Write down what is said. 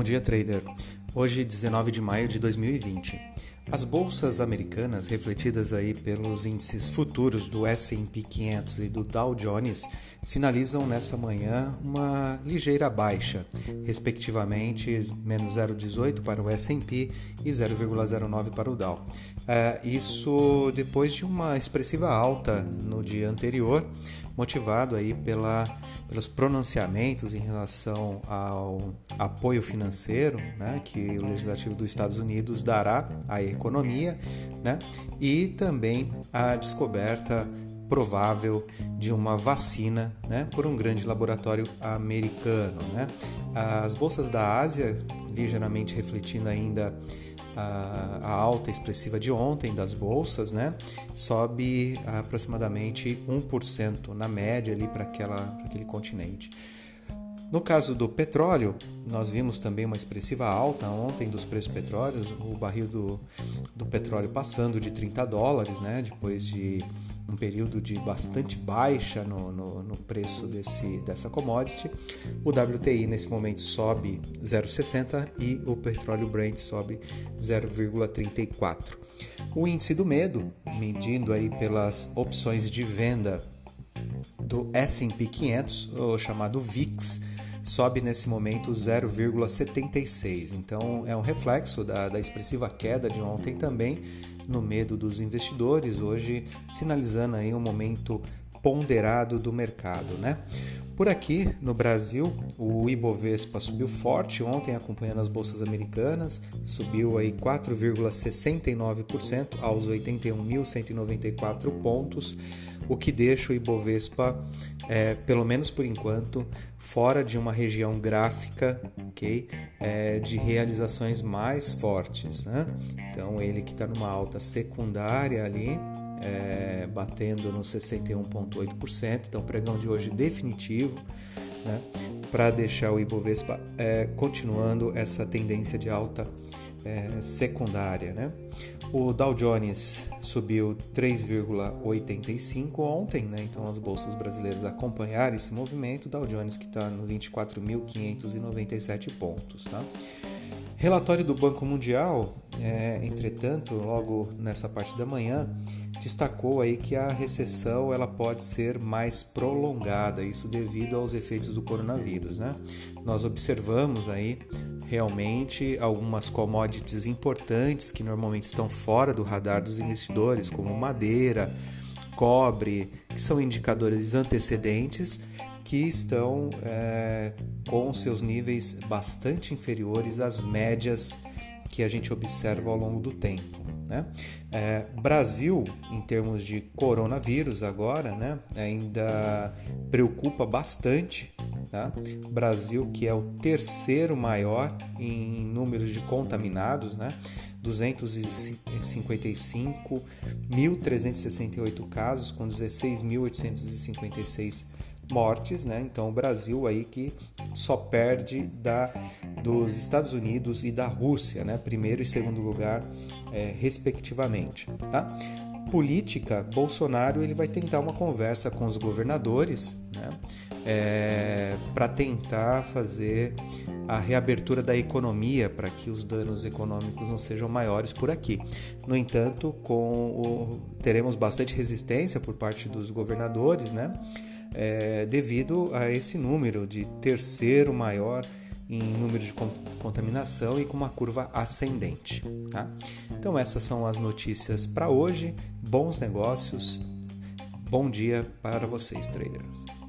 Bom dia, trader. Hoje, 19 de maio de 2020. As bolsas americanas, refletidas aí pelos índices futuros do S&P 500 e do Dow Jones, sinalizam nessa manhã uma ligeira baixa, respectivamente menos 0,18 para o S&P e 0,09 para o Dow. É, isso depois de uma expressiva alta no dia anterior, motivado aí pela, pelos pronunciamentos em relação ao apoio financeiro né, que o Legislativo dos Estados Unidos dará à economia né, e também a descoberta provável de uma vacina né, por um grande laboratório americano. Né? As bolsas da Ásia, ligeiramente refletindo ainda a, alta expressiva de ontem das bolsas, né, sobe aproximadamente 1% na média ali para aquele continente. No caso do petróleo, nós vimos também uma expressiva alta ontem dos preços petróleos, o barril do, do petróleo passando de 30 dólares, né, depois de um período de bastante baixa no, no, no, preço desse, dessa commodity. O WTI nesse momento sobe 0,60 e o petróleo Brent sobe 0,34. O índice do medo, medindo aí pelas opções de venda do S&P 500, o chamado VIX, sobe nesse momento 0,76. Então é um reflexo da, da expressiva queda de ontem também no medo dos investidores, hoje sinalizando aí um momento ponderado do mercado, né? Por aqui no Brasil, o Ibovespa subiu forte ontem, acompanhando as bolsas americanas, subiu aí 4,69% aos 81.194 pontos, o que deixa o Ibovespa, é, pelo menos por enquanto, fora de uma região gráfica, ok, é, de realizações mais fortes, né? Então ele que está numa alta secundária ali, é, batendo no 61,8%. Então, pregão de hoje definitivo, né, para deixar o Ibovespa é, continuando essa tendência de alta é, secundária. Né? O Dow Jones subiu 3,85 ontem, né? então as bolsas brasileiras acompanharam esse movimento. Dow Jones que está no 24.597 pontos. Tá? Relatório do Banco Mundial, é, entretanto, logo nessa parte da manhã, destacou aí que a recessão ela pode ser mais prolongada, isso devido aos efeitos do coronavírus, né? Nós observamos aí realmente algumas commodities importantes que normalmente estão fora do radar dos investidores, como madeira, cobre, que são indicadores antecedentes que estão é, com seus níveis bastante inferiores às médias que a gente observa ao longo do tempo. Né? É, Brasil, em termos de coronavírus agora, né, ainda preocupa bastante. Tá? Brasil, que é o terceiro maior em números de contaminados, né? 255.368 casos, com 16.856 mortes, né? Então o Brasil aí que só perde da dos Estados Unidos e da Rússia, né? Primeiro e segundo lugar, é, respectivamente, tá? Política, Bolsonaro ele vai tentar uma conversa com os governadores, né? É, para tentar fazer a reabertura da economia para que os danos econômicos não sejam maiores por aqui. No entanto, com o, teremos bastante resistência por parte dos governadores, né? é, devido a esse número de terceiro maior em número de contaminação e com uma curva ascendente. Tá? Então, essas são as notícias para hoje. Bons negócios. Bom dia para vocês, traders.